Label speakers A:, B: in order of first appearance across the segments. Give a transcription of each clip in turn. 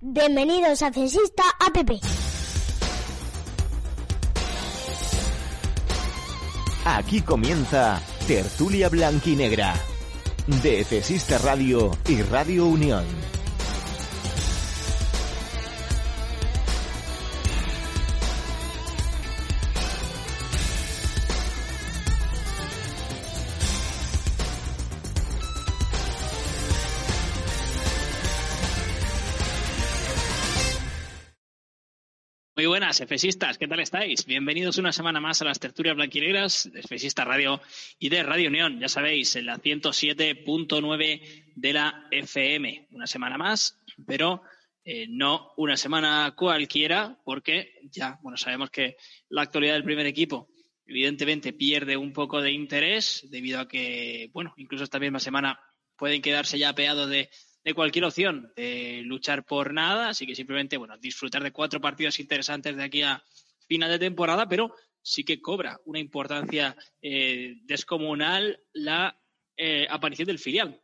A: Bienvenidos a Cesista APP.
B: Aquí comienza Tertulia Blanquinegra de Cesista Radio y Radio Unión.
C: Buenas, efesistas, ¿qué tal estáis? Bienvenidos una semana más a las tertulias blanquinegras de Efesista Radio y de Radio Unión, ya sabéis, en la 107.9 de la FM. Una semana más, pero eh, no una semana cualquiera, porque ya, bueno, sabemos que la actualidad del primer equipo evidentemente pierde un poco de interés debido a que, bueno, incluso esta misma semana pueden quedarse ya apeados de de cualquier opción de luchar por nada, así que simplemente, bueno, disfrutar de cuatro partidos interesantes de aquí a final de temporada, pero sí que cobra una importancia eh, descomunal la eh, aparición del filial.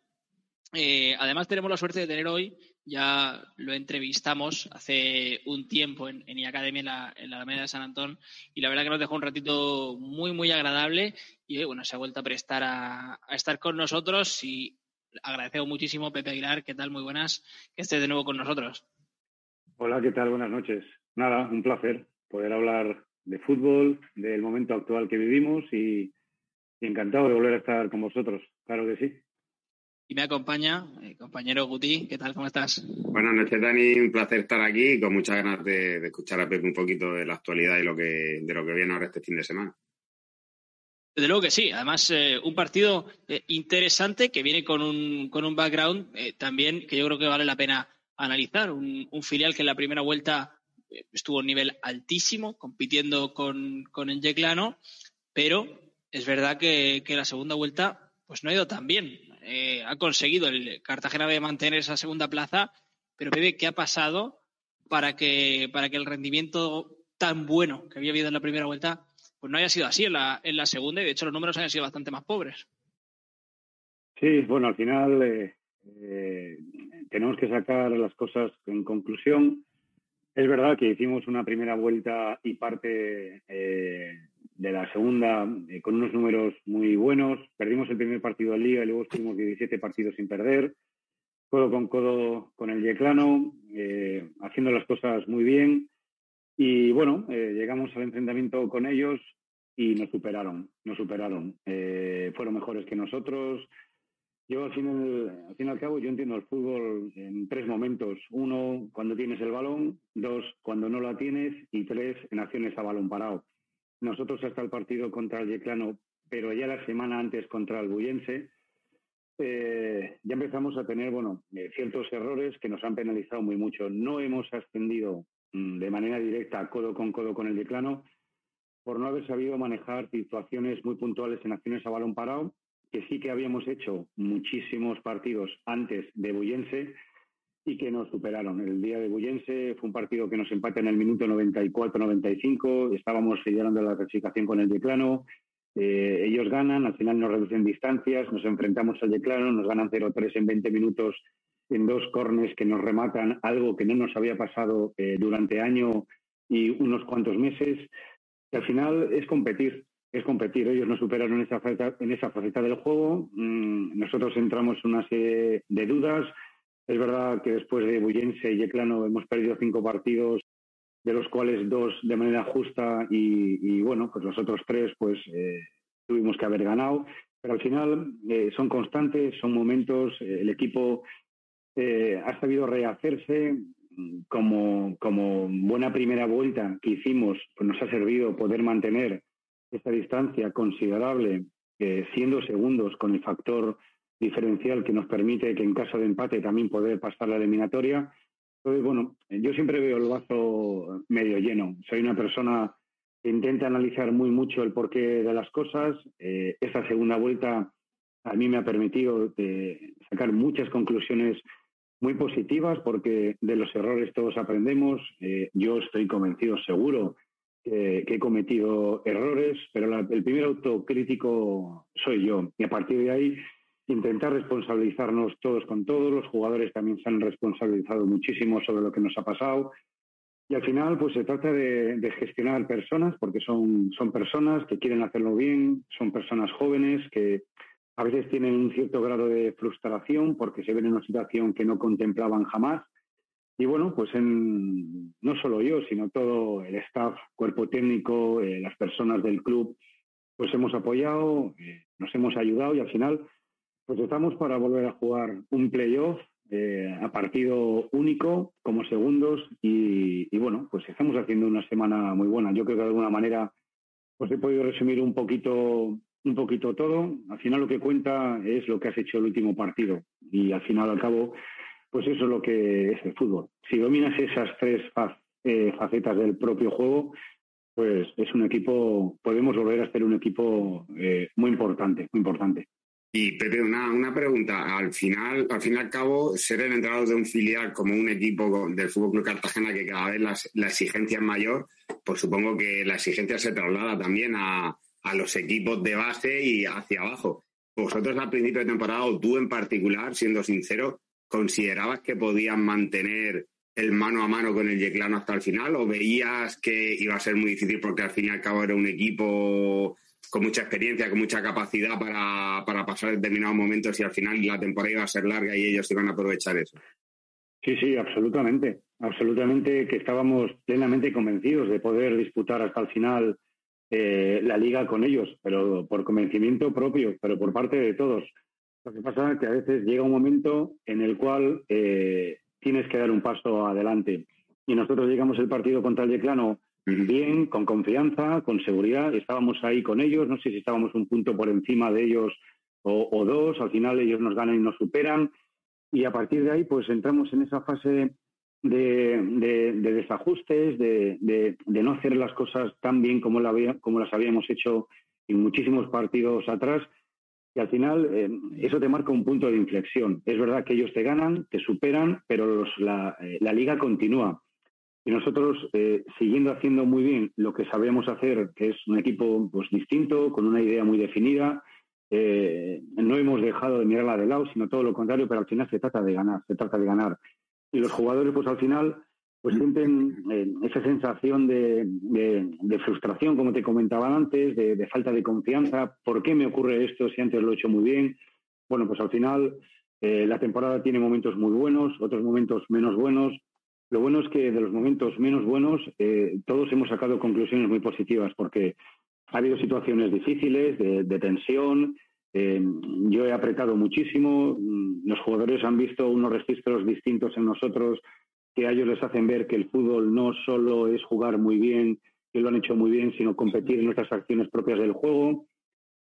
C: Eh, además, tenemos la suerte de tener hoy, ya lo entrevistamos hace un tiempo en, en la, en la Alameda de San Antón, y la verdad que nos dejó un ratito muy, muy agradable y bueno, se ha vuelto a prestar a, a estar con nosotros y agradecemos muchísimo, Pepe Aguilar, ¿qué tal? Muy buenas, que estés de nuevo con nosotros.
D: Hola, ¿qué tal? Buenas noches. Nada, un placer poder hablar de fútbol, del momento actual que vivimos y, y encantado de volver a estar con vosotros, claro que sí.
C: Y me acompaña el compañero Guti, ¿qué tal? ¿Cómo estás?
E: Buenas noches, Dani. Un placer estar aquí con muchas ganas de, de escuchar a Pepe un poquito de la actualidad y lo que, de lo que viene ahora este fin de semana.
C: Desde luego que sí. Además, eh, un partido eh, interesante que viene con un, con un background eh, también que yo creo que vale la pena analizar. Un, un filial que en la primera vuelta estuvo a un nivel altísimo, compitiendo con, con el Yeclano, pero es verdad que, que la segunda vuelta pues no ha ido tan bien. Ha conseguido el Cartagena de mantener esa segunda plaza, pero Pepe, ¿qué ha pasado para que, para que el rendimiento tan bueno que había habido en la primera vuelta pues no haya sido así en la, en la segunda y de hecho los números han sido bastante más pobres.
D: Sí, bueno, al final eh, eh, tenemos que sacar las cosas en conclusión. Es verdad que hicimos una primera vuelta y parte eh, de la segunda con unos números muy buenos. Perdimos el primer partido de Liga y luego estuvimos 17 partidos sin perder, codo con codo con el Yeclano, haciendo las cosas muy bien. Y bueno, eh, llegamos al enfrentamiento con ellos y nos superaron, nos superaron. Eh, fueron mejores que nosotros. Yo al final, al fin y al cabo, yo entiendo el fútbol en tres momentos. Uno, cuando tienes el balón. Dos, cuando no la tienes. Y tres, en acciones a balón parado. Nosotros hasta el partido contra el Yeclano, pero ya la semana antes contra el Buyense, eh, ya empezamos a tener, bueno, eh, ciertos errores que nos han penalizado muy mucho. No hemos ascendido de manera directa, codo con codo con el Yeclano, por no haber sabido manejar situaciones muy puntuales en acciones a balón parado, que sí que habíamos hecho muchísimos partidos antes de Buyense y que nos superaron. El día de Buyense fue un partido que nos empata en el minuto 94-95, estábamos liderando la clasificación con el Yeclano, eh, ellos ganan, al final nos reducen distancias, nos enfrentamos al Yeclano, nos ganan 0-3 en 20 minutos en dos cornes que nos rematan, algo que no nos había pasado eh, durante año y unos cuantos meses. Y al final es competir, es competir. Ellos nos superaron en esa faceta, en esa faceta del juego. Mm, nosotros entramos en una serie de dudas. Es verdad que después de Buyense y Yeclano hemos perdido cinco partidos, de los cuales dos de manera justa y, y bueno, pues los otros tres pues eh, tuvimos que haber ganado. Pero al final eh, son constantes, son momentos, eh, el equipo eh, ha sabido rehacerse, como, como buena primera vuelta que hicimos, pues nos ha servido poder mantener esta distancia considerable, eh, siendo segundos con el factor diferencial que nos permite que en caso de empate también poder pasar la eliminatoria. Entonces, bueno, yo siempre veo el vaso medio lleno. Soy una persona que intenta analizar muy mucho el porqué de las cosas. Eh, esta segunda vuelta a mí me ha permitido eh, sacar muchas conclusiones muy positivas porque de los errores todos aprendemos. Eh, yo estoy convencido, seguro, que, que he cometido errores, pero la, el primer autocrítico soy yo. Y a partir de ahí intentar responsabilizarnos todos con todos. Los jugadores también se han responsabilizado muchísimo sobre lo que nos ha pasado. Y al final, pues se trata de, gestionar personas, porque son, son personas que quieren hacerlo bien, son personas jóvenes que a veces tienen un cierto grado de frustración porque se ven en una situación que no contemplaban jamás. Y bueno, pues en, no solo yo, sino todo el staff, cuerpo técnico, eh, las personas del club, pues hemos apoyado, eh, nos hemos ayudado y al final pues estamos para volver a jugar un playoff eh, a partido único como segundos y, bueno, pues estamos haciendo una semana muy buena. Yo creo que de alguna manera pues he podido resumir un poquito un poquito todo. Al final lo que cuenta es lo que has hecho el último partido y al final al cabo pues eso es lo que es el fútbol. Si dominas esas tres eh, facetas del propio juego, pues es un equipo, podemos volver a ser un equipo eh, muy importante, muy importante.
E: Y Pepe, una, una pregunta. Al final, al fin y al cabo, ser el entrenador de un filial como un equipo del Fútbol Club Cartagena que cada vez la exigencia es mayor, pues supongo que la exigencia se traslada también a, a los equipos de base y hacia abajo. Vosotros al principio de temporada, o tú en particular, siendo sincero, ¿considerabas que podían mantener el mano a mano con el Yeclano hasta el final o veías que iba a ser muy difícil porque al fin y al cabo era un equipo con mucha experiencia, con mucha capacidad para, para pasar determinados momentos y al final la temporada iba a ser larga y ellos iban a aprovechar eso.
D: Sí, sí, absolutamente. Absolutamente que estábamos plenamente convencidos de poder disputar hasta el final eh, la liga con ellos, pero por convencimiento propio, pero por parte de todos. Lo que pasa es que a veces llega un momento en el cual eh, tienes que dar un paso adelante. Y nosotros llegamos el partido contra el Yeclano bien, con confianza, con seguridad. Estábamos ahí con ellos, no sé si estábamos un punto por encima de ellos o, dos. Al final ellos nos ganan y nos superan. Y a partir de ahí, pues entramos en esa fase de, desajustes, de, no hacer las cosas tan bien como, las habíamos hecho en muchísimos partidos atrás. Y al final eh, eso te marca un punto de inflexión. Es verdad que ellos te ganan, te superan, pero la, eh, la liga continúa. Y nosotros, eh, siguiendo haciendo muy bien lo que sabemos hacer, que es un equipo pues, distinto, con una idea muy definida, no hemos dejado de mirarla de lado, sino todo lo contrario, pero al final se trata de ganar, se trata de ganar. Y los jugadores, pues al final, pues sienten eh, esa sensación de, de, frustración, como te comentaba antes, de, falta de confianza. ¿Por qué me ocurre esto si antes lo he hecho muy bien? Bueno, pues al final la temporada tiene momentos muy buenos, otros momentos menos buenos, lo bueno es que de los momentos menos buenos eh, todos hemos sacado conclusiones muy positivas porque ha habido situaciones difíciles, de, tensión. Eh, yo he apretado muchísimo. Mm, los jugadores han visto unos registros distintos en nosotros que a ellos les hacen ver que el fútbol no solo es jugar muy bien, que lo han hecho muy bien, sino competir en nuestras acciones propias del juego,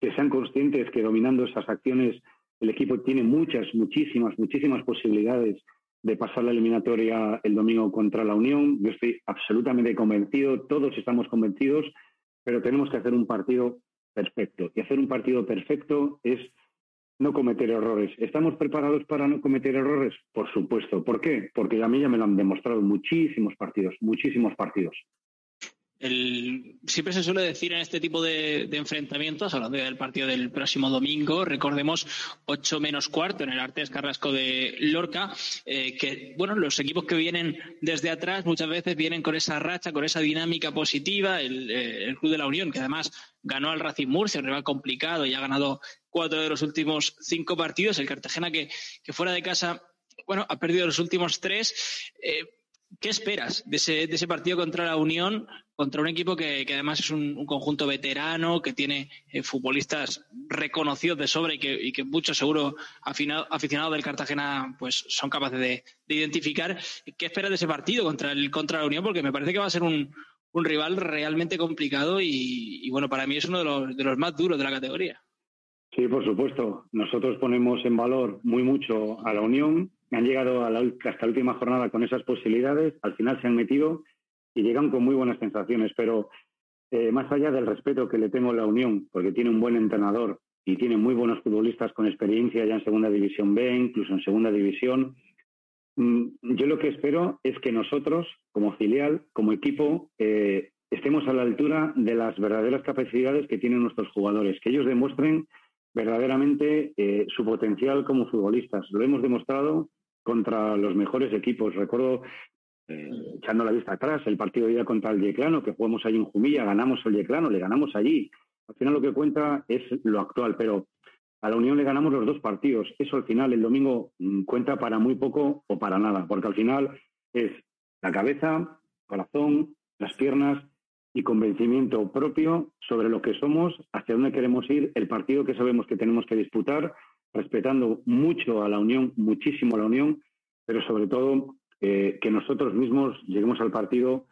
D: que sean conscientes que dominando esas acciones el equipo tiene muchas, muchísimas, muchísimas posibilidades de pasar la eliminatoria el domingo contra la Unión. Yo estoy absolutamente convencido, todos estamos convencidos, pero tenemos que hacer un partido perfecto. Y hacer un partido perfecto es no cometer errores. ¿Estamos preparados para no cometer errores? Por supuesto. ¿Por qué? Porque a mí ya me lo han demostrado muchísimos partidos, muchísimos partidos
C: siempre se suele decir en este tipo de, enfrentamientos, hablando del partido del próximo domingo, recordemos 8 menos cuarto en el Artes Carrasco de Lorca, eh, que bueno, los equipos que vienen desde atrás muchas veces vienen con esa racha, con esa dinámica positiva. El, eh, Club de la Unión, que además ganó al Racing Murcia, un rival complicado y ha ganado cuatro de los últimos cinco partidos. El Cartagena, que, fuera de casa, bueno, ha perdido los últimos tres. Eh, ¿Qué esperas de ese, de ese partido contra la Unión, contra un equipo que, además es un, conjunto veterano, que tiene eh, futbolistas reconocidos de sobra y que, muchos seguro aficionados del Cartagena pues son capaces de, identificar? ¿Qué esperas de ese partido contra, el, contra la Unión? Porque me parece que va a ser un, un rival realmente complicado y, bueno, para mí es uno de los, de los más duros de la categoría.
D: Sí, por supuesto. Nosotros ponemos en valor muy mucho a la Unión han llegado a la, hasta la última jornada con esas posibilidades, al final se han metido y llegan con muy buenas sensaciones, pero eh, más allá del respeto que le tengo a la Unión, porque tiene un buen entrenador y tiene muy buenos futbolistas con experiencia ya en Segunda División B, incluso en Segunda División, mm, yo lo que espero es que nosotros, como filial, como equipo, eh, estemos a la altura de las verdaderas capacidades que tienen nuestros jugadores, que ellos demuestren verdaderamente eh, su potencial como futbolistas. Lo hemos demostrado contra los mejores equipos. Recuerdo, eh, echando la vista atrás, el partido de día contra el Yeclano, que jugamos allí en Jumilla, ganamos el Yeclano, le ganamos allí. Al final lo que cuenta es lo actual, pero a la Unión le ganamos los dos partidos. Eso al final, el domingo, mm, cuenta para muy poco o para nada, porque al final es la cabeza, corazón, las piernas y convencimiento propio sobre lo que somos, hacia dónde queremos ir, el partido que sabemos que tenemos que disputar, respetando mucho a la Unión, muchísimo a la Unión, pero sobre todo eh, que nosotros mismos lleguemos al partido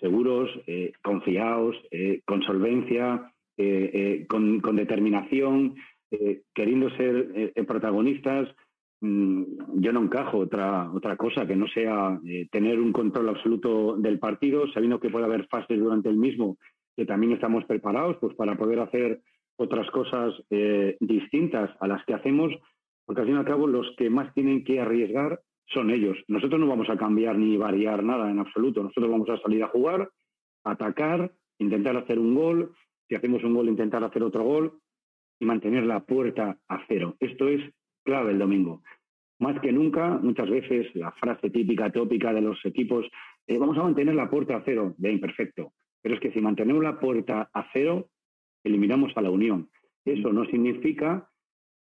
D: seguros, eh, confiados, eh, con solvencia, con, determinación, queriendo ser protagonistas, Mm, yo no encajo otra, otra cosa que no sea tener un control absoluto del partido, sabiendo que puede haber fases durante el mismo, que también estamos preparados pues, para poder hacer otras cosas eh, distintas a las que hacemos, porque al fin y al cabo los que más tienen que arriesgar son ellos. Nosotros no vamos a cambiar ni variar nada en absoluto. Nosotros vamos a salir a jugar, atacar, intentar hacer un gol. Si hacemos un gol, intentar hacer otro gol y mantener la puerta a cero. Esto es clave el domingo. Más que nunca, muchas veces la frase típica, tópica de los equipos, eh, vamos a mantener la puerta a cero, bien, perfecto. Pero es que si mantenemos la puerta a cero, eliminamos a la Unión. Eso no significa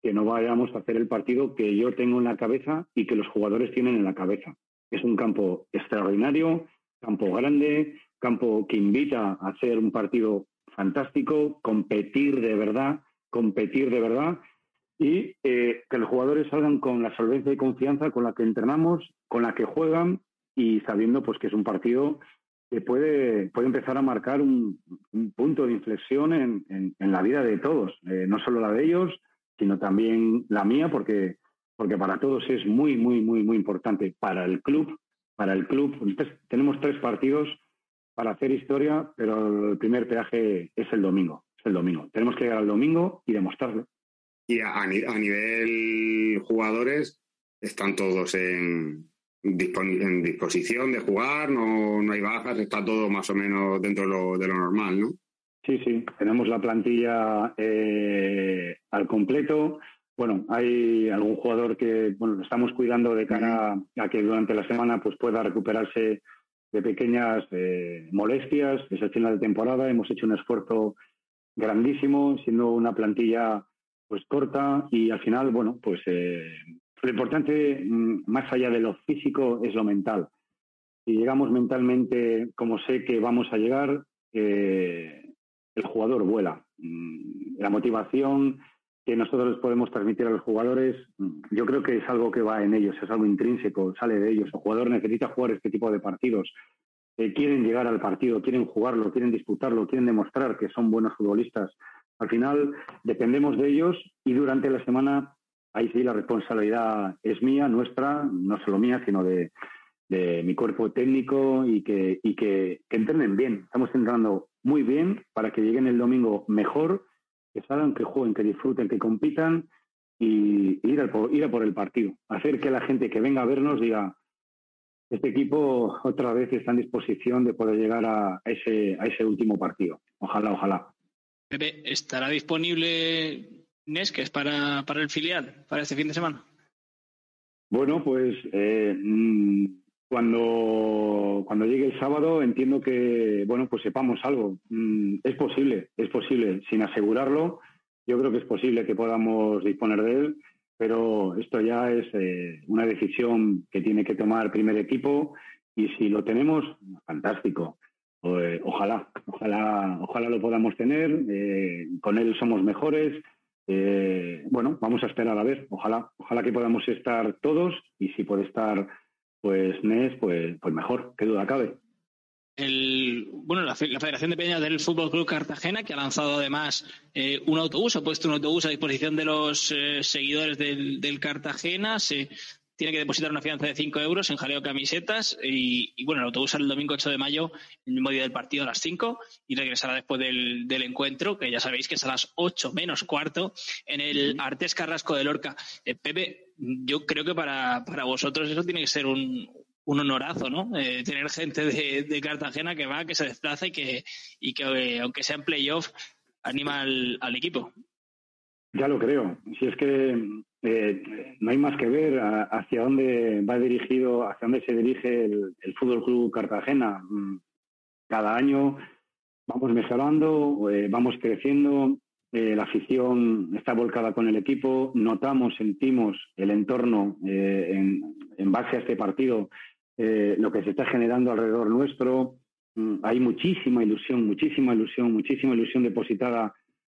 D: que no vayamos a hacer el partido que yo tengo en la cabeza y que los jugadores tienen en la cabeza. Es un campo extraordinario, campo grande, campo que invita a hacer un partido fantástico, competir de verdad, competir de verdad y eh, que los jugadores salgan con la solvencia y confianza con la que entrenamos, con la que juegan y sabiendo pues que es un partido que puede, puede empezar a marcar un, punto de inflexión en, en, la vida de todos, eh, no solo la de ellos, sino también la mía, porque, porque para todos es muy, muy, muy, muy importante. Para el club, para el club, tenemos tres partidos para hacer historia, pero el primer peaje es el domingo, es el domingo. Tenemos que llegar al domingo y demostrarlo.
E: Y a, nivel jugadores, están todos en, en disposición de jugar, no, no hay bajas, está todo más o menos dentro de lo, de lo normal, ¿no?
D: Sí, sí, tenemos la plantilla eh, al completo. Bueno, hay algún jugador que bueno, lo estamos cuidando de cara a que durante la semana pues pueda recuperarse de pequeñas eh, molestias. Es el final de temporada, hemos hecho un esfuerzo grandísimo, siendo una plantilla pues corta y al final, bueno, pues eh, lo importante, mm, más allá de lo físico, es lo mental. Si llegamos mentalmente como sé que vamos a llegar, eh, el jugador vuela. Mm, la motivación que nosotros podemos transmitir a los jugadores, mm, yo creo que es algo que va en ellos, es algo intrínseco, sale de ellos. El jugador necesita jugar este tipo de partidos. Eh, quieren llegar al partido, quieren jugarlo, quieren disputarlo, quieren demostrar que son buenos futbolistas. Al final dependemos de ellos y durante la semana ahí sí la responsabilidad es mía, nuestra, no solo mía, sino de, mi cuerpo técnico y que, y entrenen bien. Estamos entrenando muy bien para que lleguen el domingo mejor, que salgan, que jueguen, que disfruten, que compitan y ir, a por, el partido. Hacer que la gente que venga a vernos diga, este equipo otra vez está en disposición de poder llegar a ese, a ese último partido. Ojalá, ojalá.
C: ¿estará disponible Nesques para, para el filial, para este fin de semana?
D: Bueno, pues eh, mm, cuando, cuando llegue el sábado entiendo que, bueno, pues sepamos algo. Mm, es posible, es posible, sin asegurarlo, yo creo que es posible que podamos disponer de él, pero esto ya es eh, una decisión que tiene que tomar el primer equipo y si lo tenemos, fantástico. Pues, ojalá, ojalá, ojalá lo podamos tener. Eh, con él somos mejores. Eh, bueno, vamos a esperar a ver. Ojalá, ojalá que podamos estar todos y si puede estar, pues Nes, pues, pues mejor, qué duda cabe.
C: Bueno, la, Federación de Peñas del Fútbol Club Cartagena, que ha lanzado además eh, un autobús, ha puesto un autobús a disposición de los seguidores del, Cartagena. Tiene que depositar una fianza de 5 euros en jaleo camisetas y, bueno, el autobús sale el domingo 8 de mayo, el mismo día del partido a las 5 y regresará después del, encuentro, que ya sabéis que es a las 8 menos cuarto en el Artes Carrasco de Lorca. Eh, Pepe, yo creo que para, para vosotros eso tiene que ser un, un honorazo, ¿no? Eh, tener gente de, Cartagena que va, que se desplaza y que, y que eh, aunque sea en playoff, anima al equipo.
D: Ya lo creo. Si es que eh, no hay más que ver hacia dónde va dirigido, hacia dónde se dirige el, el Fútbol Club Cartagena. Mm, cada año vamos mejorando, eh, vamos creciendo, eh, la afición está volcada con el equipo, notamos, sentimos el entorno en, en, base a este partido, lo que se está generando alrededor nuestro. Mm, hay muchísima ilusión, muchísima ilusión, muchísima ilusión depositada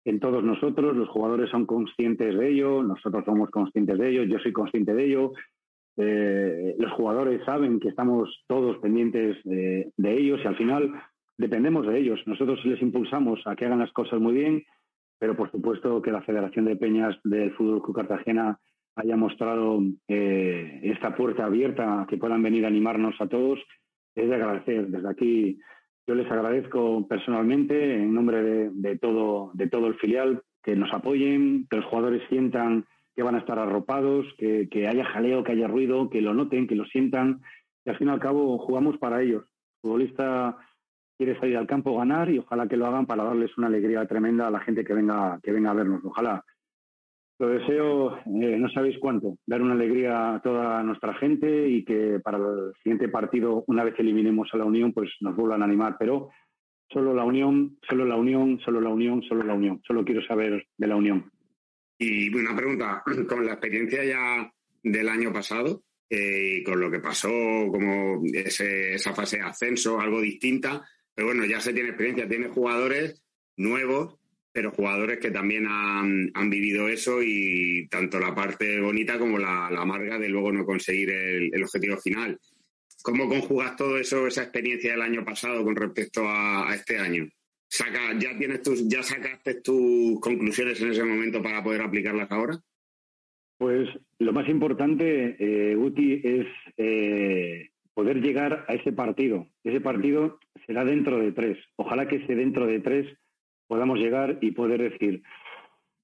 D: en todos nosotros, los jugadores son conscientes de ello, nosotros somos conscientes de ello, yo soy consciente de ello, eh, los jugadores saben que estamos todos pendientes de ellos y al final dependemos de ellos. Nosotros les impulsamos a que hagan las cosas muy bien, pero por supuesto que la Federación de Peñas del Fútbol Club Cartagena haya mostrado eh, esta puerta abierta que puedan venir a animarnos a todos es de agradecer. Desde aquí yo les agradezco personalmente, en nombre de, todo, de todo el filial, que nos apoyen, que los jugadores sientan que van a estar arropados, que, haya jaleo, que haya ruido, que lo noten, que lo sientan. Y al fin y al cabo jugamos para ellos. El futbolista quiere salir al campo, ganar y ojalá que lo hagan para darles una alegría tremenda a la gente que venga, que venga a vernos. Ojalá lo deseo, eh, no sabéis cuánto, dar una alegría a toda nuestra gente y que para el siguiente partido, una vez eliminemos a la Unión, pues nos vuelvan a animar. Pero solo la Unión, solo la Unión, solo la Unión, solo la Unión. Solo quiero saber de la Unión.
E: Y una pregunta, con la experiencia ya del año pasado, eh, con lo que pasó, como esa fase de ascenso, algo distinta, pero bueno, ya se tiene experiencia, tiene jugadores nuevos pero jugadores que también han, vivido eso y tanto la parte bonita como la, amarga de luego no conseguir el, objetivo final. ¿Cómo conjugas todo eso, esa experiencia del año pasado con respecto a, este año? Saca, ¿ya, tienes tus, ¿Ya sacaste tus conclusiones en ese momento para poder aplicarlas ahora?
D: Pues lo más importante, eh, Guti, es eh, poder llegar a ese partido. Ese partido será dentro de tres. Ojalá que ese dentro de tres podamos llegar y poder decir,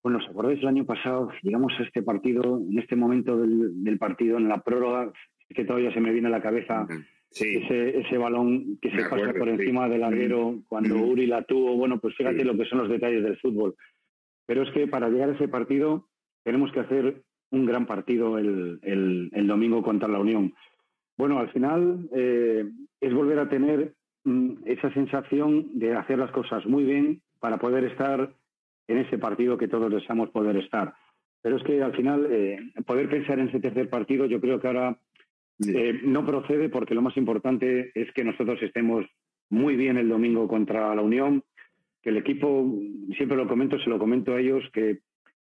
D: bueno, ¿os acordáis el año pasado? Llegamos a este partido, en este momento del, partido, en la prórroga, que todavía se me viene a la cabeza ese, ese balón que se pasa por encima del larguero cuando Uri la tuvo. Bueno, pues fíjate lo que son los detalles del fútbol. Pero es que para llegar a ese partido tenemos que hacer un gran partido el, el, domingo contra la Unión. Bueno, al final eh, es volver a tener mm, esa sensación de hacer las cosas muy bien, para poder estar en ese partido que todos deseamos poder estar. Pero es que al final, eh, poder pensar en ese tercer partido, yo creo que ahora eh, no procede porque lo más importante es que nosotros estemos muy bien el domingo contra la Unión, que el equipo, siempre lo comento, se lo comento a ellos, que,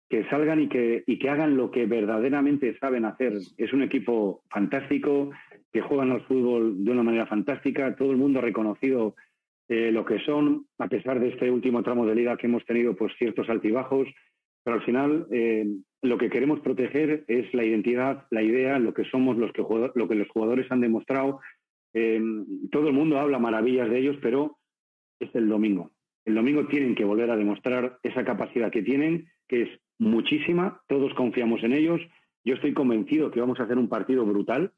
D: que salgan y que, y que hagan lo que verdaderamente saben hacer. Es un equipo fantástico, que juegan al fútbol de una manera fantástica, todo el mundo ha reconocido eh, lo que son, a pesar de este último tramo de liga que hemos tenido pues ciertos altibajos, pero al final eh, lo que queremos proteger es la identidad, la idea, lo que somos, los que, lo que los jugadores han demostrado. Eh, todo el mundo habla maravillas de ellos, pero es el domingo. El domingo tienen que volver a demostrar esa capacidad que tienen, que es muchísima, todos confiamos en ellos. Yo estoy convencido que vamos a hacer un partido brutal,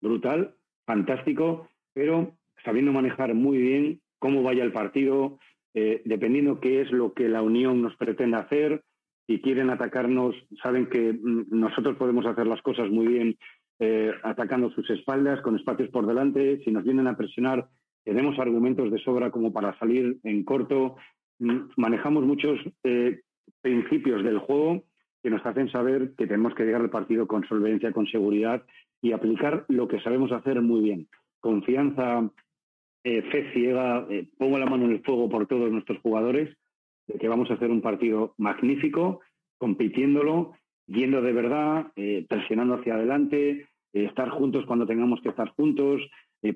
D: brutal, fantástico, pero sabiendo manejar muy bien cómo vaya el partido, eh, dependiendo qué es lo que la Unión nos pretende hacer. Si quieren atacarnos, saben que mm, nosotros podemos hacer las cosas muy bien eh, atacando sus espaldas, con espacios por delante. Si nos vienen a presionar, tenemos argumentos de sobra como para salir en corto. Mm, manejamos muchos eh, principios del juego que nos hacen saber que tenemos que llegar al partido con solvencia, con seguridad y aplicar lo que sabemos hacer muy bien. Confianza eh, fe ciega, eh, pongo la mano en el fuego por todos nuestros jugadores, que vamos a hacer un partido magnífico, compitiéndolo, yendo de verdad, eh, presionando hacia adelante, estar juntos cuando tengamos que estar juntos,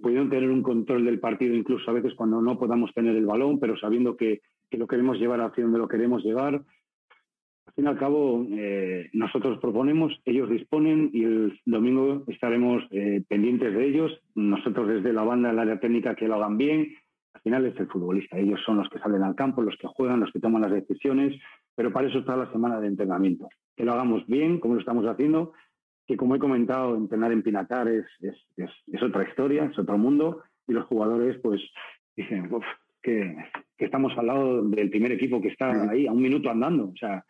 D: pudiendo tener un control del partido incluso a veces cuando no podamos tener el balón, pero sabiendo que, que lo queremos llevar hacia donde lo queremos llevar. Al fin y al cabo, eh, nosotros proponemos, ellos disponen y el domingo estaremos eh, pendientes de ellos. Nosotros desde la banda, el área técnica, que lo hagan bien. Al final es el futbolista. Ellos son los que salen al campo, los que juegan, los que toman las decisiones. Pero para eso está la semana de entrenamiento. Que lo hagamos bien, como lo estamos haciendo. Que como he comentado, entrenar en Pinatar es, es, otra historia, es otro mundo. Y los jugadores, pues, dicen, que, que estamos al lado del primer equipo que está ahí, a un minuto andando. O sea,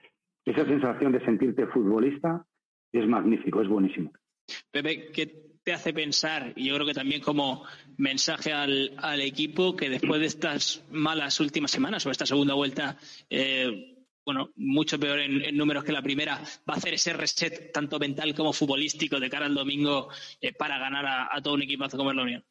D: esa sensación de sentirte futbolista es magnífico, es buenísimo.
C: Pepe, ¿qué te hace pensar, y yo creo que también como mensaje al, equipo, que después de estas malas últimas semanas o esta segunda vuelta, eh, bueno, mucho peor en, números que la primera, va a hacer ese reset tanto mental como futbolístico de cara al domingo eh, para ganar a, todo un equipazo como es la Unión?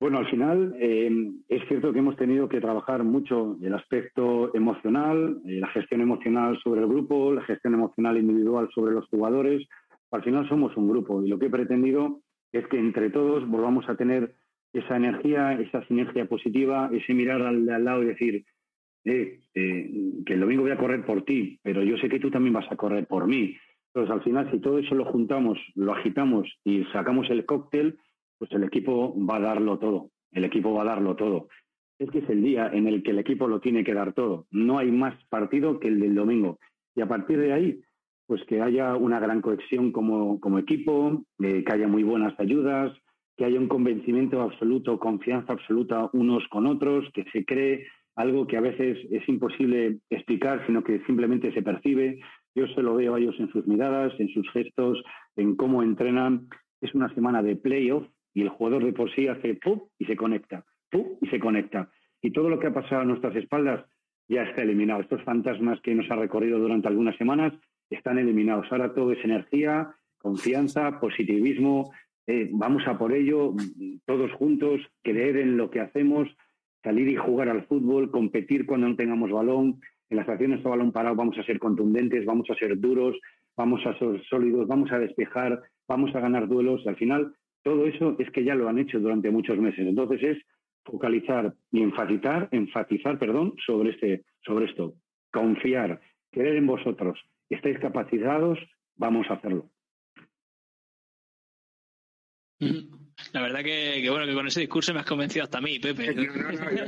D: Bueno, al final eh, es cierto que hemos tenido que trabajar mucho el aspecto emocional, la gestión emocional sobre el grupo, la gestión emocional individual sobre los jugadores, al final somos un grupo y lo que he pretendido es que entre todos volvamos a tener esa energía, esa sinergia positiva, ese mirar al, lado y decir, eh, eh, que el domingo voy a correr por ti, pero yo sé que tú también vas a correr por mí. Entonces, al final, si todo eso lo juntamos, lo agitamos y sacamos el cóctel, pues el equipo va a darlo todo. El equipo va a darlo todo. Es que es el día en el que el equipo lo tiene que dar todo. No hay más partido que el del domingo. Y a partir de ahí, pues que haya una gran cohesión como, equipo, eh, que haya muy buenas ayudas, que haya un convencimiento absoluto, confianza absoluta unos con otros, que se cree algo que a veces es imposible explicar, sino que simplemente se percibe. Yo se lo veo a ellos en sus miradas, en sus gestos, en cómo entrenan. Es una semana de playoff y el jugador de por sí hace ¡pum! y se conecta, ¡pum! y se conecta. Y todo lo que ha pasado a nuestras espaldas ya está eliminado. Estos fantasmas que nos ha recorrido durante algunas semanas están eliminados. Ahora todo es energía, confianza, positivismo. Eh, vamos a por ello, todos juntos, creer en lo que hacemos, salir y jugar al fútbol, competir cuando no tengamos balón. En las acciones de balón parado vamos a ser contundentes, vamos a ser duros, vamos a ser sólidos, vamos a despejar, vamos a ganar duelos. Al final, todo eso es que ya lo han hecho durante muchos meses. Entonces es focalizar y enfatizar, enfatizar, perdón, sobre este, sobre esto. Confiar, creer en vosotros, estáis capacitados, vamos a hacerlo.
C: La verdad que, bueno, que con ese discurso me has convencido hasta a mí, Pepe. No, no, no, yo,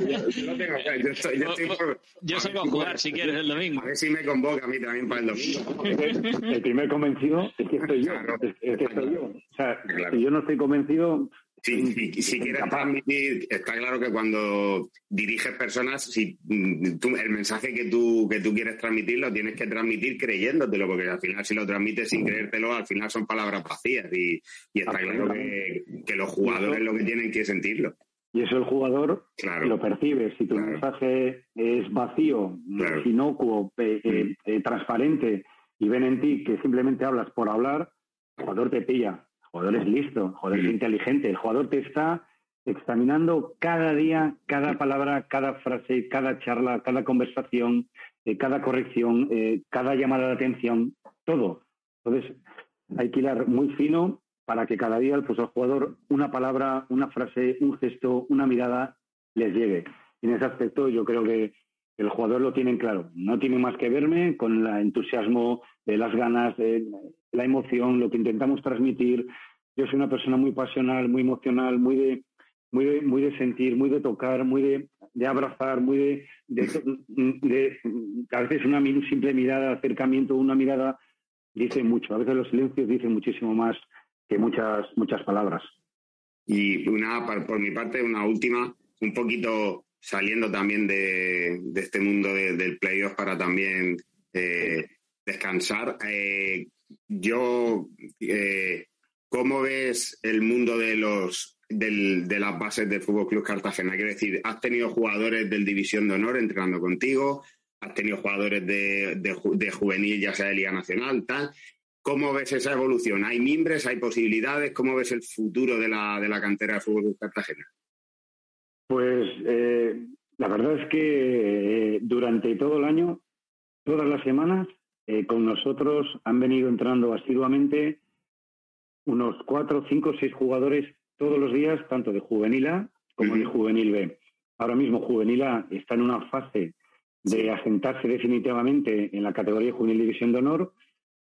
C: tengo, yo, estoy, yo, estoy por, yo salgo a jugar si quieres el domingo.
E: A ver si me convoca a mí también para el domingo.
D: El primer convencido es que estoy yo. es, que estoy yo. O sea, si yo no estoy convencido,
E: Sí, y si quieres transmitir, está claro que cuando diriges personas, si mm, tú, el mensaje que tú, que tú quieres transmitir lo tienes que transmitir creyéndotelo, porque al final si lo transmites sin creértelo, al final son palabras vacías y, está claro que, los jugadores lo que tienen que sentirlo.
D: Y eso el jugador lo percibe. Si tu mensaje es vacío, inocuo, eh, mm. eh, transparente y ven en ti que simplemente hablas por hablar, el jugador te pilla jugador es listo, jugador es inteligente, el jugador te está examinando cada día, cada palabra, cada frase, cada charla, cada conversación, eh, cada corrección, eh, cada llamada de atención, todo. Entonces, hay que ir muy fino para que cada día pues, al jugador una palabra, una frase, un gesto, una mirada les llegue. en ese aspecto yo creo que el jugador lo tiene claro. No tiene más que verme con el entusiasmo, de las ganas, de la emoción, lo que intentamos transmitir. Yo soy una persona muy pasional, muy emocional, muy de, muy de, muy de sentir, muy de tocar, muy de, de abrazar, muy de, de, a veces una simple mirada, acercamiento, una mirada dice mucho. A veces los silencios dicen muchísimo más que muchas, muchas palabras.
E: Y una, por mi parte, una última, un poquito saliendo también de, este mundo del playoff para también eh, descansar. Eh, yo, eh, ¿cómo ves el mundo de los de las bases del Fútbol Club Cartagena? Quiero decir, has tenido jugadores del División de Honor entrenando contigo, has tenido jugadores de, de, juvenil, ya sea de Liga Nacional, tal. ¿Cómo ves esa evolución? ¿Hay mimbres? ¿Hay posibilidades? ¿Cómo ves el futuro de la, de la cantera del Fútbol Club Cartagena?
D: Pues eh, la verdad es que eh, durante todo el año, todas las semanas, eh, con nosotros han venido entrando asiduamente unos cuatro, cinco, seis jugadores todos los días, tanto de juvenil A como de juvenil B. Ahora mismo juvenil A está en una fase de asentarse definitivamente en la categoría juvenil división de honor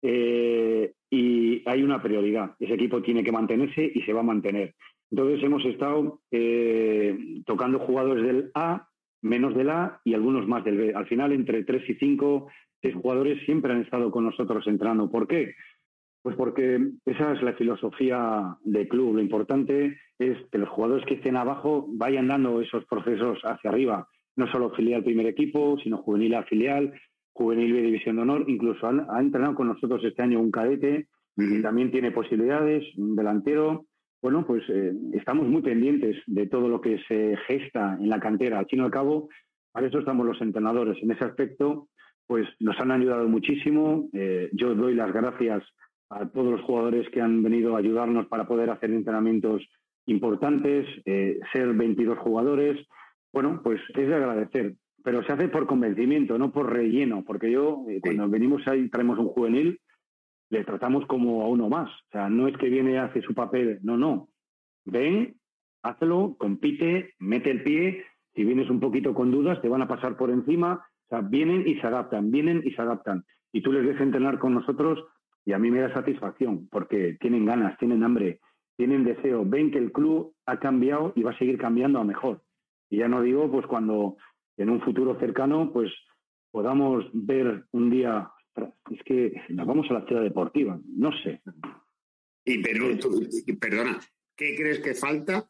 D: y hay una prioridad. Ese equipo tiene que mantenerse y se va a mantener. Entonces hemos estado eh, tocando jugadores del A, menos del A y algunos más del B. Al final, entre tres y cinco, seis jugadores siempre han estado con nosotros entrando. ¿Por qué? Pues porque esa es la filosofía del club. Lo importante es que los jugadores que estén abajo vayan dando esos procesos hacia arriba. No solo filial primer equipo, sino juvenil a filial. juvenil de división de honor, incluso ha entrenado con nosotros este año un cadete, y también tiene posibilidades, un delantero. Bueno, pues eh, estamos muy pendientes de todo lo que se gesta en la cantera. Al fin y al cabo, para eso estamos los entrenadores. En ese aspecto, pues nos han ayudado muchísimo. Eh, yo doy las gracias a todos los jugadores que han venido a ayudarnos para poder hacer entrenamientos importantes, eh, ser 22 jugadores. Bueno, pues es de agradecer, pero se hace por convencimiento, no por relleno, porque yo, cuando venimos ahí, traemos un juvenil, le tratamos como a uno más. O sea, no es que viene y hace su papel, no, no. Ven, hazlo, compite, mete el pie. Si vienes un poquito con dudas, te van a pasar por encima. O sea, vienen y se adaptan, vienen y se adaptan. Y tú les dejas entrenar con nosotros y a mí me da satisfacción porque tienen ganas, tienen hambre, tienen deseo. Ven que el club ha cambiado y va a seguir cambiando a mejor. Y ya no digo, pues cuando en un futuro cercano, pues podamos ver un día es que nos vamos a la ciudad deportiva, no sé.
E: Y pero, perdona, ¿qué crees que falta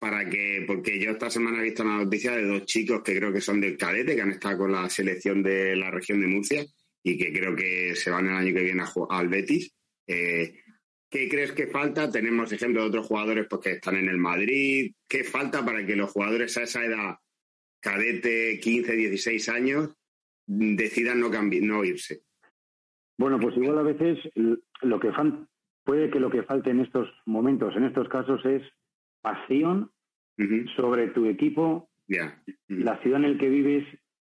E: para que, porque yo esta semana he visto una noticia de dos chicos que creo que son del cadete, que han estado con la selección de la región de Murcia y que creo que se van el año que viene a al Betis. Eh, ¿Qué crees que falta? Tenemos ejemplos de otros jugadores pues, que están en el Madrid. ¿Qué falta para que los jugadores a esa edad, cadete, 15, 16 años, decidan no, no irse?
D: Bueno, pues igual a veces lo que puede que lo que falte en estos momentos, en estos casos, es pasión sobre tu equipo, la ciudad en la que vives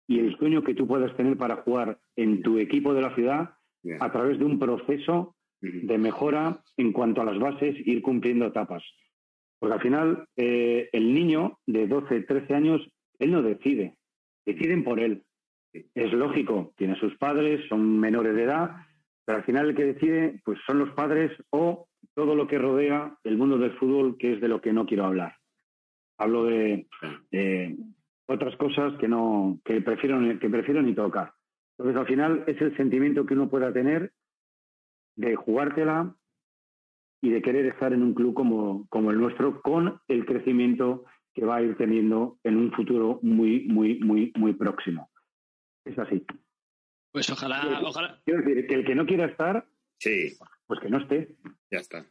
D: y el sueño que tú puedas tener para jugar en tu equipo de la ciudad a través de un proceso de mejora en cuanto a las bases, ir cumpliendo etapas. Porque al final, eh, el niño de 12, 13 años, él no decide, deciden por él. Es lógico, tiene sus padres, son menores de edad, pero al final el que decide pues son los padres o todo lo que rodea el mundo del fútbol, que es de lo que no quiero hablar. Hablo de, otras cosas que no que prefiero que prefiero ni tocar. Entonces al final es el sentimiento que uno pueda tener de jugártela y de querer estar en un club como, como el nuestro con el crecimiento que va a ir teniendo en un futuro muy muy muy muy próximo es así.
C: Pues ojalá, ojalá.
D: Quiero decir, que el que no quiera estar,
E: sí.
D: Pues que no esté.
E: Ya está.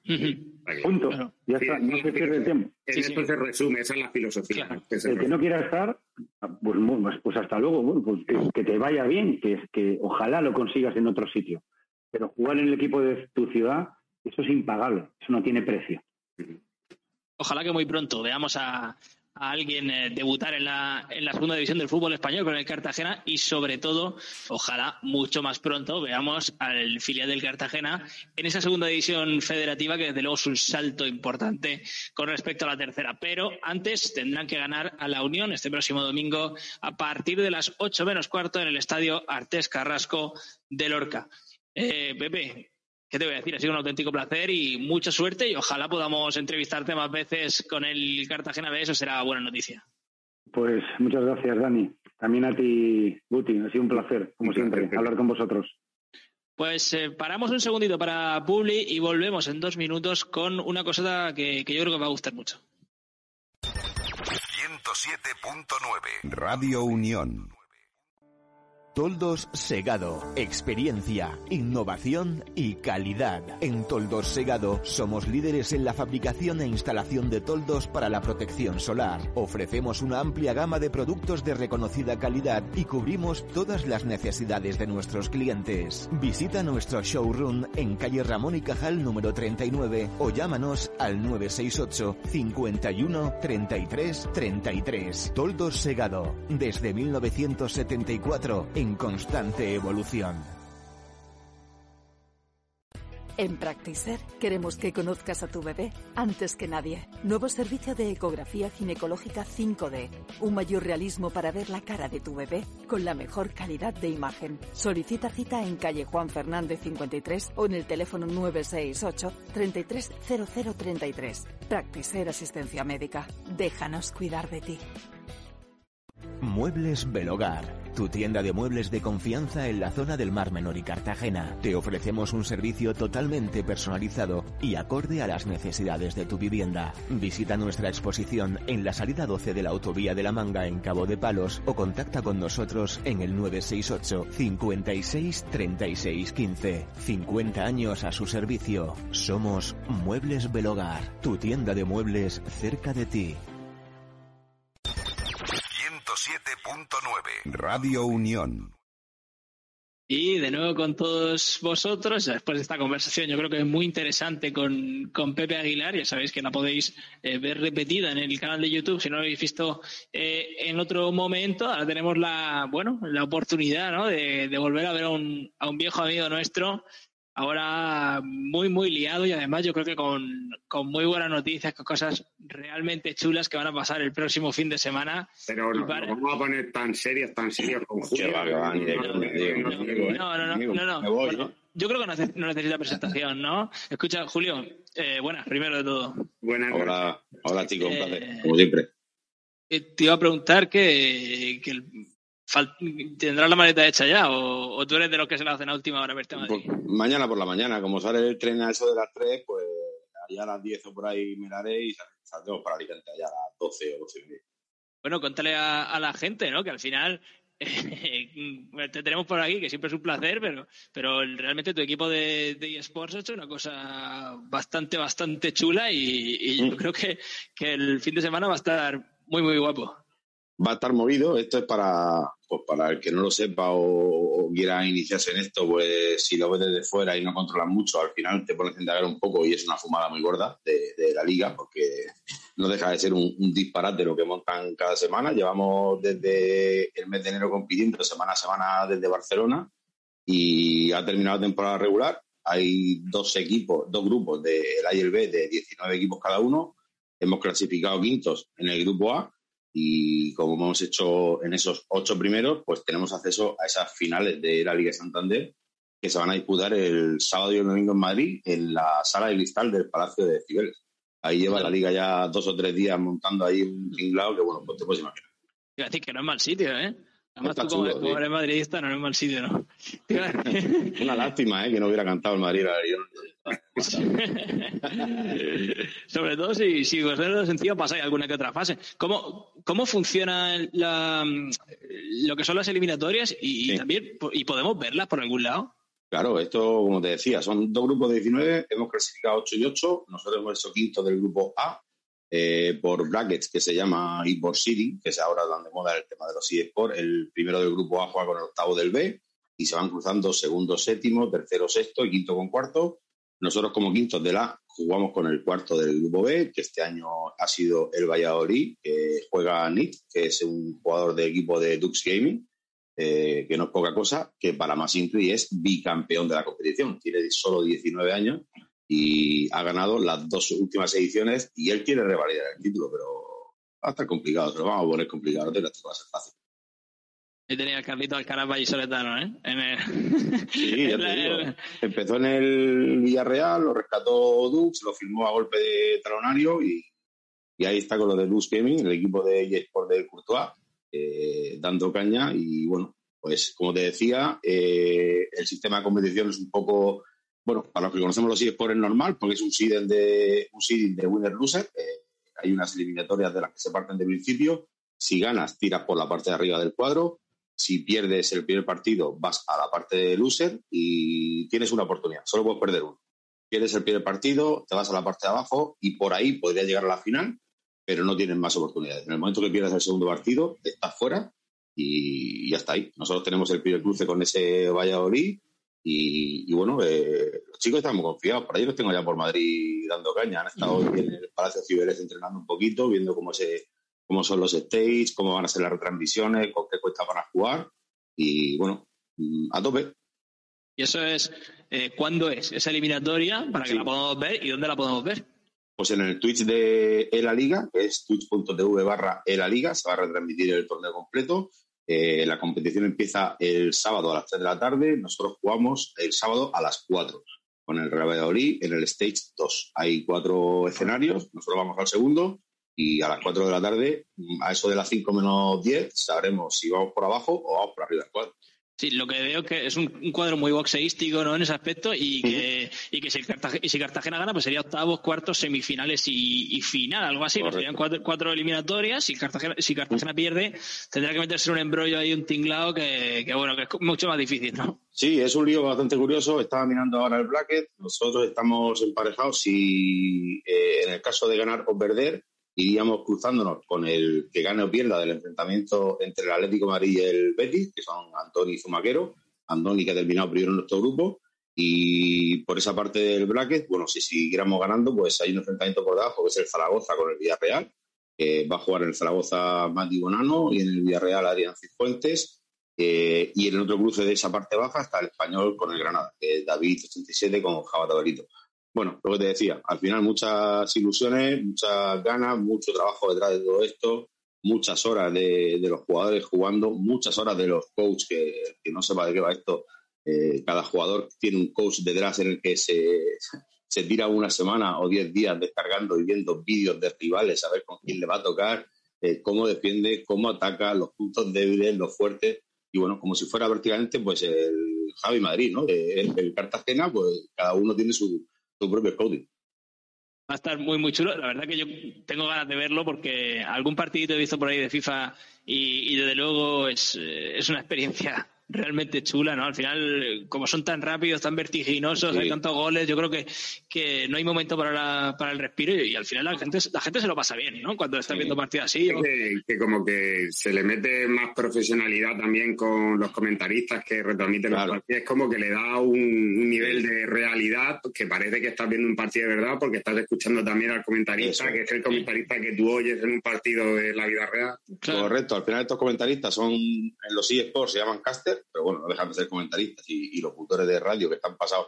D: Punto. Ya está. No se pierde el tiempo.
E: En esto se resume, esa es la filosofía.
D: el que no quiera estar, pues, pues, pues hasta luego, pues que, te vaya bien, que, que ojalá lo consigas en otro sitio. Pero jugar en el equipo de tu ciudad, eso es impagable, eso no tiene precio.
C: Ojalá que muy pronto veamos a, a alguien eh, debutar en la, en la segunda división del fútbol español con el Cartagena y sobre todo, ojalá mucho más pronto veamos al filial del Cartagena en esa segunda división federativa que desde luego es un salto importante con respecto a la tercera. Pero antes tendrán que ganar a la Unión este próximo domingo a partir de las ocho menos cuarto en el estadio Artés Carrasco de Lorca. Eh, Pepe, ¿qué te voy a decir? Ha sido un auténtico placer y mucha suerte y ojalá podamos entrevistarte más veces con el Cartagena B, eso será buena noticia.
D: Pues muchas gracias, Dani. También a ti, Guti, ha sido un placer, como siempre, hablar con vosotros.
C: Pues eh, paramos un segundito para Publi y volvemos en dos minutos con una cosa que, que yo creo que va a gustar mucho.
B: 107.9 Radio Unión. Toldos Segado. Experiencia, innovación y calidad. En Toldos Segado somos líderes en la fabricación e instalación de toldos para la protección solar. Ofrecemos una amplia gama de productos de reconocida calidad y cubrimos todas las necesidades de nuestros clientes. Visita nuestro showroom en calle Ramón y Cajal número 39 o llámanos al 968 51 33 33. Toldos Segado. Desde 1974 en constante evolución.
F: En Practicer queremos que conozcas a tu bebé antes que nadie. Nuevo servicio de ecografía ginecológica 5D. Un mayor realismo para ver la cara de tu bebé con la mejor calidad de imagen. Solicita cita en calle Juan Fernández 53 o en el teléfono 968 330033. Practicer Asistencia Médica. Déjanos cuidar de ti.
B: Muebles Belogar tu tienda de muebles de confianza en la zona del Mar Menor y Cartagena. Te ofrecemos un servicio totalmente personalizado y acorde a las necesidades de tu vivienda. Visita nuestra exposición en la salida 12 de la autovía de la Manga en Cabo de Palos o contacta con nosotros en el 968 56 36 15. 50 años a su servicio. Somos Muebles Belogar, tu tienda de muebles cerca de ti.
G: 107.9 Radio Unión.
C: Y de nuevo con todos vosotros, después de esta conversación, yo creo que es muy interesante con, con Pepe Aguilar. Ya sabéis que la podéis eh, ver repetida en el canal de YouTube si no lo habéis visto eh, en otro momento. Ahora tenemos la, bueno, la oportunidad ¿no? de, de volver a ver a un, a un viejo amigo nuestro ahora muy, muy liado y además yo creo que con, con, muy buenas noticias, con cosas realmente chulas que van a pasar el próximo fin de semana.
E: Pero no, para... vamos a poner tan serios, tan serios con Julio.
C: No, no, no, no, bueno, yo creo que no, necesita presentación, ¿no? Escucha, Julio, eh, buenas, primero de todo.
E: Buenas.
H: Hola, hola chicos, un placer, eh, como siempre.
C: Eh, te iba a preguntar que, que el ¿Tendrás la maleta hecha ya o, tú eres de los que se la hacen a última hora verte
H: Pues, mañana por la mañana, como sale el tren a eso de las 3, pues allá a las 10 o por ahí me daré y saldremos para Alicante allá a las 12 o 12 y media.
C: Bueno, cuéntale a, la gente, ¿no? Que al final te tenemos por aquí, que siempre es un placer, pero, pero realmente tu equipo de, de eSports ha hecho una cosa bastante, bastante chula y, yo mm. creo que, que el fin de semana va a estar muy, muy guapo
H: va a estar movido. Esto es para, pues para el que no lo sepa o, quiera iniciarse en esto, pues si lo ves desde fuera y no controlas mucho, al final te pones a indagar un poco y es una fumada muy gorda de, la liga, porque no deja de ser un, disparate lo que montan cada semana. Llevamos desde el mes de enero compitiendo semana a semana desde Barcelona y ha terminado la temporada regular. Hay dos equipos, dos grupos del A y el B de 19 equipos cada uno. Hemos clasificado quintos en el grupo A y como hemos hecho en esos ocho primeros, pues tenemos acceso a esas finales de la Liga de Santander que se van a disputar el sábado y el domingo en Madrid en la sala de cristal del Palacio de Cibeles. Ahí lleva la liga ya dos o tres días montando ahí un tinglado que, bueno, pues te puedes imaginar.
C: Decir que no es mal sitio, ¿eh? Además, tú como, como eres madridista, no es mal sitio, ¿no?
H: Una lástima, ¿eh? Que no hubiera cantado el Madrid.
C: Sobre todo si, si vosotros sencillo pasáis alguna que otra fase. ¿Cómo, cómo funciona la, lo que son las eliminatorias y, también y podemos verlas por algún lado?
H: Claro, esto, como te decía, son dos grupos de 19, hemos clasificado 8 y 8, nosotros hemos hecho quinto del grupo A, eh, por brackets que se llama eSport City, que es ahora donde moda el tema de los eSports. El primero del grupo A juega con el octavo del B y se van cruzando segundo, séptimo, tercero, sexto y quinto con cuarto. Nosotros como quintos de la jugamos con el cuarto del grupo B, que este año ha sido el Valladolid, que juega Nick, que es un jugador de equipo de Dux Gaming, eh, que no es poca cosa, que para más y es bicampeón de la competición. Tiene solo 19 años y ha ganado las dos últimas ediciones y él quiere revalidar el título, pero va a estar complicado, se lo vamos a poner complicado, no te va a ser fácil.
C: Yo tenía a Carlito Alcaraz Vallisoletano, ¿eh?
H: Sí, ya te digo. Empezó en el Villarreal, lo rescató Dux, lo firmó a golpe de talonario y, y ahí está con lo de Luz Gaming, el equipo de eSport de Courtois, eh, dando caña y bueno, pues como te decía, eh, el sistema de competición es un poco bueno, para los que conocemos los eSports es normal, porque es un seeding de, un seeding de winner-loser. Eh, hay unas eliminatorias de las que se parten de principio. Si ganas, tiras por la parte de arriba del cuadro. Si pierdes el primer partido, vas a la parte de loser y tienes una oportunidad. Solo puedes perder uno. Pierdes el primer partido, te vas a la parte de abajo y por ahí podrías llegar a la final, pero no tienes más oportunidades. En el momento que pierdas el segundo partido, estás fuera y ya está ahí. Nosotros tenemos el primer cruce con ese Valladolid y, bueno, eh, los chicos están muy confiados. Por ahí los tengo ya por Madrid dando caña. Han estado hoy en el Palacio Ciberes entrenando un poquito, viendo cómo, se, cómo son los stages, cómo van a ser las retransmisiones, con qué cuesta van a jugar. Y bueno, mm, a tope.
C: ¿Y eso es eh, cuándo es esa eliminatoria para que la podamos ver y dónde la podemos ver?
H: Pues en el Twitch de ELA Liga, que es twitch.tv barra ELA Liga, se va a retransmitir el torneo completo eh, la competición empieza el sábado a las 3 de la tarde. Nosotros jugamos el sábado a las 4 con el Real Valladolid en el Stage 2. Hay cuatro escenarios. Nosotros vamos al segundo y a las 4 de la tarde, a eso de las 5 menos 10, sabremos si vamos por abajo o vamos por arriba.
C: Sí, lo que veo que es un, cuadro muy boxeístico ¿no? en ese aspecto y que, y que si, Cartagena, gana, pues sería octavos, cuartos, semifinales y, final, algo así. Pues serían cuatro, eliminatorias. Si Cartagena, si Cartagena pierde, tendrá que meterse un embrollo ahí, un tinglado que, bueno, que es mucho más difícil, ¿no?
H: Sí, es un lío bastante curioso. Estaba mirando ahora el bracket. Nosotros estamos emparejados y eh, en el caso de ganar o perder, iríamos cruzándonos con el que gane o pierda del enfrentamiento entre el Atlético de Madrid y el Betis, que son Antoni y Zumaquero. Antoni que ha terminado primero en nuestro grupo. Y por esa parte del bracket, bueno, si siguiéramos ganando, pues hay un enfrentamiento por debajo, que es el Zaragoza con el Villarreal, va a jugar el Zaragoza Mati Bonano y en el Villarreal Adrián Cifuentes. Eh, y en el otro cruce de esa parte baja está el español con el Granada, David 87 con Java Tabarito bueno, lo que te decía, al final muchas ilusiones, muchas ganas, mucho trabajo detrás de todo esto, muchas horas de, los jugadores jugando, muchas horas de los coaches que, no sepa de qué va esto. Eh, cada jugador tiene un coach detrás en el que se, se tira una semana o diez días descargando y viendo vídeos de rivales, a ver con quién le va a tocar, eh, cómo defiende, cómo ataca, los puntos débiles, los fuertes. Y bueno, como si fuera prácticamente pues el Javi Madrid, ¿no? El Cartagena, pues cada uno tiene su, tu propio código.
C: Va a estar muy, muy chulo. La verdad que yo tengo ganas de verlo porque algún partidito he visto por ahí de FIFA y, y desde luego es, eh, es una experiencia realmente chula, ¿no? Al final, como son tan rápidos, tan vertiginosos, hay tantos goles, yo creo que, que no hay momento para, para el respiro y, al final la gente, la gente se lo pasa bien, ¿no? Cuando está viendo partidas así.
E: Que, como que se le mete más profesionalidad también con los comentaristas que retransmiten los partidos, es como que le da un, nivel de realidad que parece que estás viendo un partido de verdad porque estás escuchando también al comentarista, que es el comentarista que tú oyes en un partido de la vida real.
H: Correcto, al final estos comentaristas son, en los eSports se llaman caster, pero bueno, no dejan de ser comentaristas y, y locutores de radio que están pasados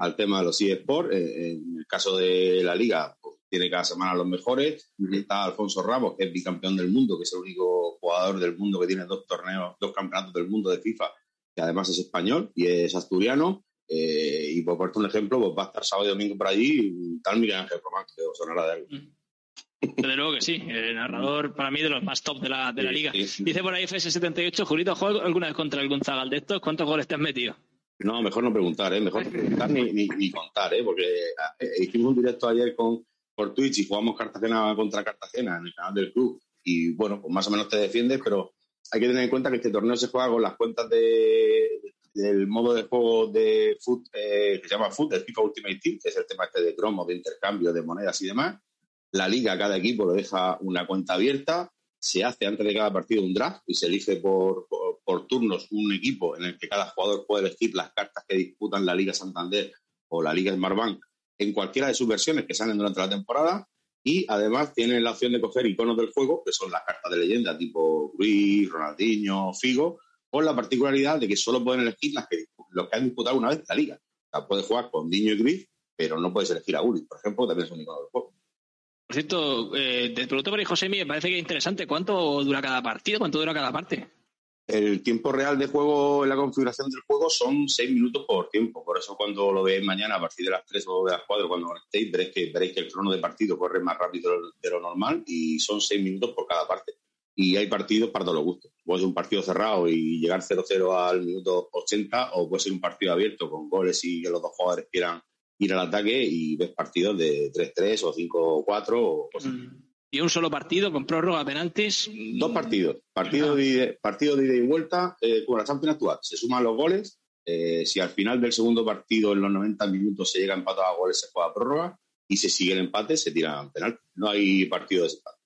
H: al tema de los eSports. Eh, en el caso de la liga, pues, tiene cada semana los mejores. Está Alfonso Ramos, que es bicampeón del mundo, que es el único jugador del mundo que tiene dos torneos, dos campeonatos del mundo de FIFA, que además es español y es asturiano. Eh, y por ponerte un ejemplo, pues va a estar sábado y domingo por allí, tal Miguel Ángel Román, que os sonará de algo.
C: Desde luego que sí, el narrador para mí de los más top de la, de la liga. Dice por ahí FS78, Julito, ¿juego alguna vez contra algún zagal de estos? ¿Cuántos goles te has metido?
H: No, mejor no preguntar, ¿eh? Mejor preguntar ni, ni, contar, ¿eh? Porque eh, hicimos un directo ayer con, por Twitch y jugamos Cartagena contra Cartagena en el canal del club. Y bueno, pues más o menos te defiendes, pero hay que tener en cuenta que este torneo se juega con las cuentas de, del modo de juego de foot, eh, que se llama Foot, el FIFA Ultimate Team, que es el tema este de cromo, de intercambio de monedas y demás la liga, cada equipo lo deja una cuenta abierta, se hace antes de cada partido un draft y se elige por, turnos un equipo en el que cada jugador puede elegir las cartas que disputan la Liga Santander o la Liga Smartbank en cualquiera de sus versiones que salen durante la temporada y además tienen la opción de coger iconos del juego, que son las cartas de leyenda tipo Ruiz, Ronaldinho, Figo, con la particularidad de que solo pueden elegir las que, los que han disputado una vez la liga. O puedes jugar con Diño y Gris, pero no puedes elegir a Uri, por ejemplo, también es un icono del juego.
C: Por cierto, eh, te pregunto por José, me parece que es interesante. ¿Cuánto dura cada partido? ¿Cuánto dura cada parte?
H: El tiempo real de juego en la configuración del juego son seis minutos por tiempo. Por eso cuando lo veáis mañana a partir de las 3 o de las 4, cuando estéis, veréis que, veréis que el crono de partido corre más rápido de lo normal y son seis minutos por cada parte. Y hay partidos para todos los gustos. Puede ser un partido cerrado y llegar 0-0 al minuto 80 o puede ser un partido abierto con goles y que los dos jugadores quieran ir al ataque y ves partidos de 3-3 o 5-4 o
C: mm. ¿Y un solo partido con prórroga, penaltis?
H: Dos partidos. Partido, de, partido de ida y vuelta eh, con la Champions actual. Se suman los goles. Eh, si al final del segundo partido, en los 90 minutos, se llega empatado a goles, se juega prórroga. Y si sigue el empate, se tira penal. No hay partido de desempate.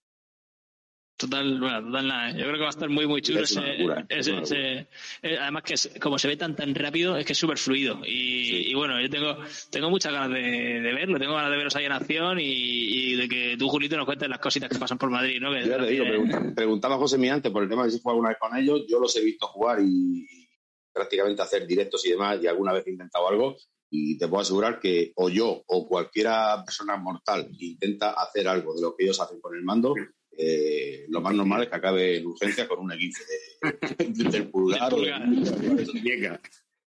C: Total, bueno, total nada. Yo creo que va a estar muy, muy chulo. ese, eh, además que como se ve tan tan rápido, es que es súper fluido. Y, bueno, yo tengo, tengo muchas ganas de, verlo, tengo ganas de veros ahí en acción y, de que tú, Julito, nos cuentes las cositas que pasan por Madrid, ¿no?
H: te digo, preguntaba, a José Miante por el tema de si juega alguna vez con ellos. Yo los he visto jugar y, prácticamente hacer directos y demás, y alguna vez he intentado algo. Y te puedo asegurar que o yo o cualquiera persona mortal que intenta hacer algo de lo que ellos hacen con el mando, eh, lo más normal es que acabe en urgencia con un 15 del pulgar.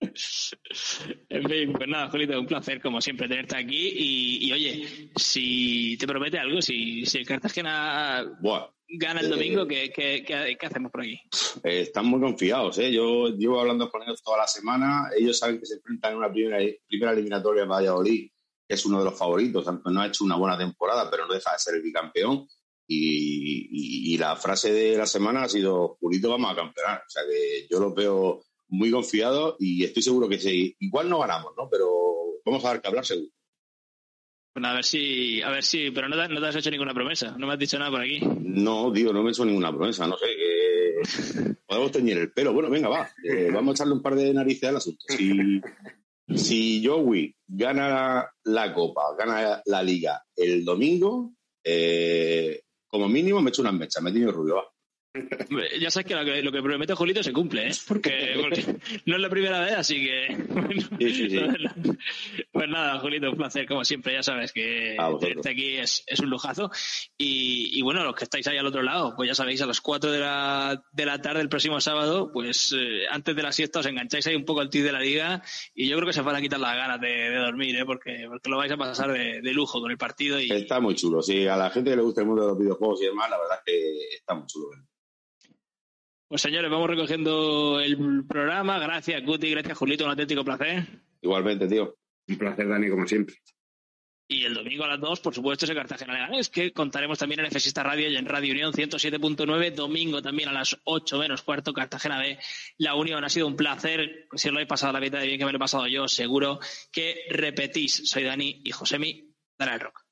C: en fin, pues nada, Julito, un placer como siempre tenerte aquí. Y, oye, si te promete algo, si, si el Cartagena gana el domingo, ¿qué, qué, hacemos por aquí?
H: Eh, están muy confiados, ¿eh? Yo llevo hablando con ellos toda la semana. Ellos saben que se enfrentan en una primera, primera eliminatoria en Valladolid, que es uno de los favoritos. No ha hecho una buena temporada, pero no deja de ser el bicampeón. Y, y, la frase de la semana ha sido, Julito, vamos a campeonar. O sea que yo lo veo muy confiado y estoy seguro que sí. Igual no ganamos, ¿no? Pero vamos a dar que hablar seguro.
C: Bueno, a ver si, a ver si, pero no te, no te, has hecho ninguna promesa, no me has dicho nada por aquí.
H: No, digo, no me he hecho ninguna promesa, no sé, que podemos teñir el pelo. Bueno, venga, va, eh, vamos a echarle un par de narices al asunto. Si, si Joey gana la Copa, gana la Liga el domingo, eh, como mínimo me echo unas mechas, me tiene rubio, va.
C: Ya sabes que lo, que promete Julito se cumple, ¿eh? Porque, no es la primera vez, así que. Pues nada, Julito, un placer, como siempre, ya sabes que tenerte aquí es, un lujazo. Y, bueno, los que estáis ahí al otro lado, pues ya sabéis, a las 4 de la, de la tarde el próximo sábado, pues eh, antes de la siesta os engancháis ahí un poco al tis de la liga y yo creo que se van a quitar las ganas de, dormir, ¿eh? Porque, porque lo vais a pasar de, lujo con el partido. y
H: Está muy chulo, sí, a la gente que le gusta el mundo de los videojuegos y demás, la verdad es que está muy chulo.
C: Pues señores, vamos recogiendo el programa. Gracias, Guti. Gracias, Julito. Un auténtico placer.
H: Igualmente, tío.
E: Un placer, Dani, como siempre.
C: Y el domingo a las 2, por supuesto, es el Cartagena Leganés, que contaremos también en FSista Radio y en Radio Unión 107.9. Domingo también a las 8 menos cuarto, Cartagena de La Unión. Ha sido un placer. Si os lo habéis pasado la vida de bien que me lo he pasado yo, seguro que repetís. Soy Dani y Josemi. Dale al rock.